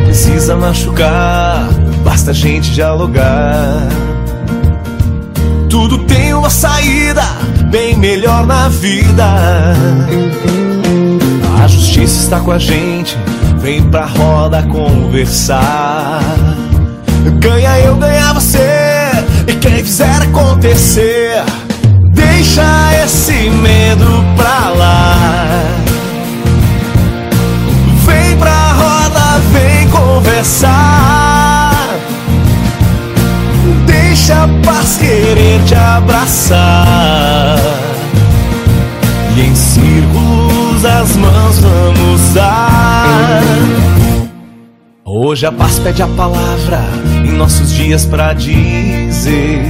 precisa machucar, basta a gente dialogar. Tudo tem uma saída, bem melhor na vida. A justiça está com a gente, vem pra roda conversar. Ganha eu, ganha você, e quem fizer acontecer, conversar. Deixa a paz querer te abraçar. E em círculos as mãos vamos dar. Hoje a paz pede a palavra em nossos dias pra dizer.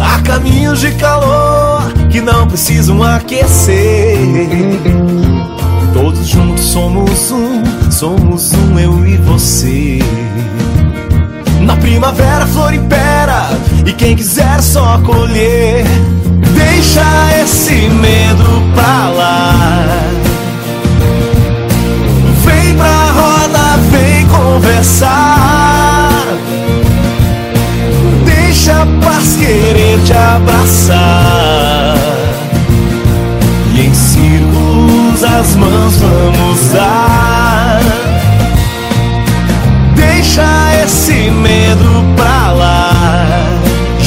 Há caminhos de calor que não precisam aquecer. Todos juntos somos um, somos um, eu e você. Na primavera a flor impera e quem quiser só colher. Deixa esse medo pra lá. Vem pra roda, vem conversar. Deixa a paz querer te abraçar. E em círculos as mãos vamos dar.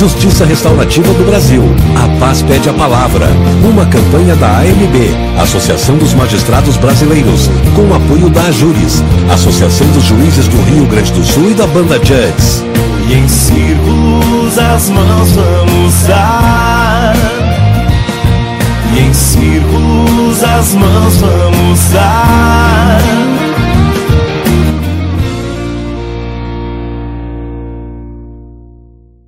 Justiça Restaurativa do Brasil. A paz pede a palavra. Uma campanha da AMB, Associação dos Magistrados Brasileiros, com apoio da Ajuris, Associação dos Juízes do Rio Grande do Sul e da Banda Judges. E em círculos as mãos vamos dar. E em círculos as mãos vamos dar.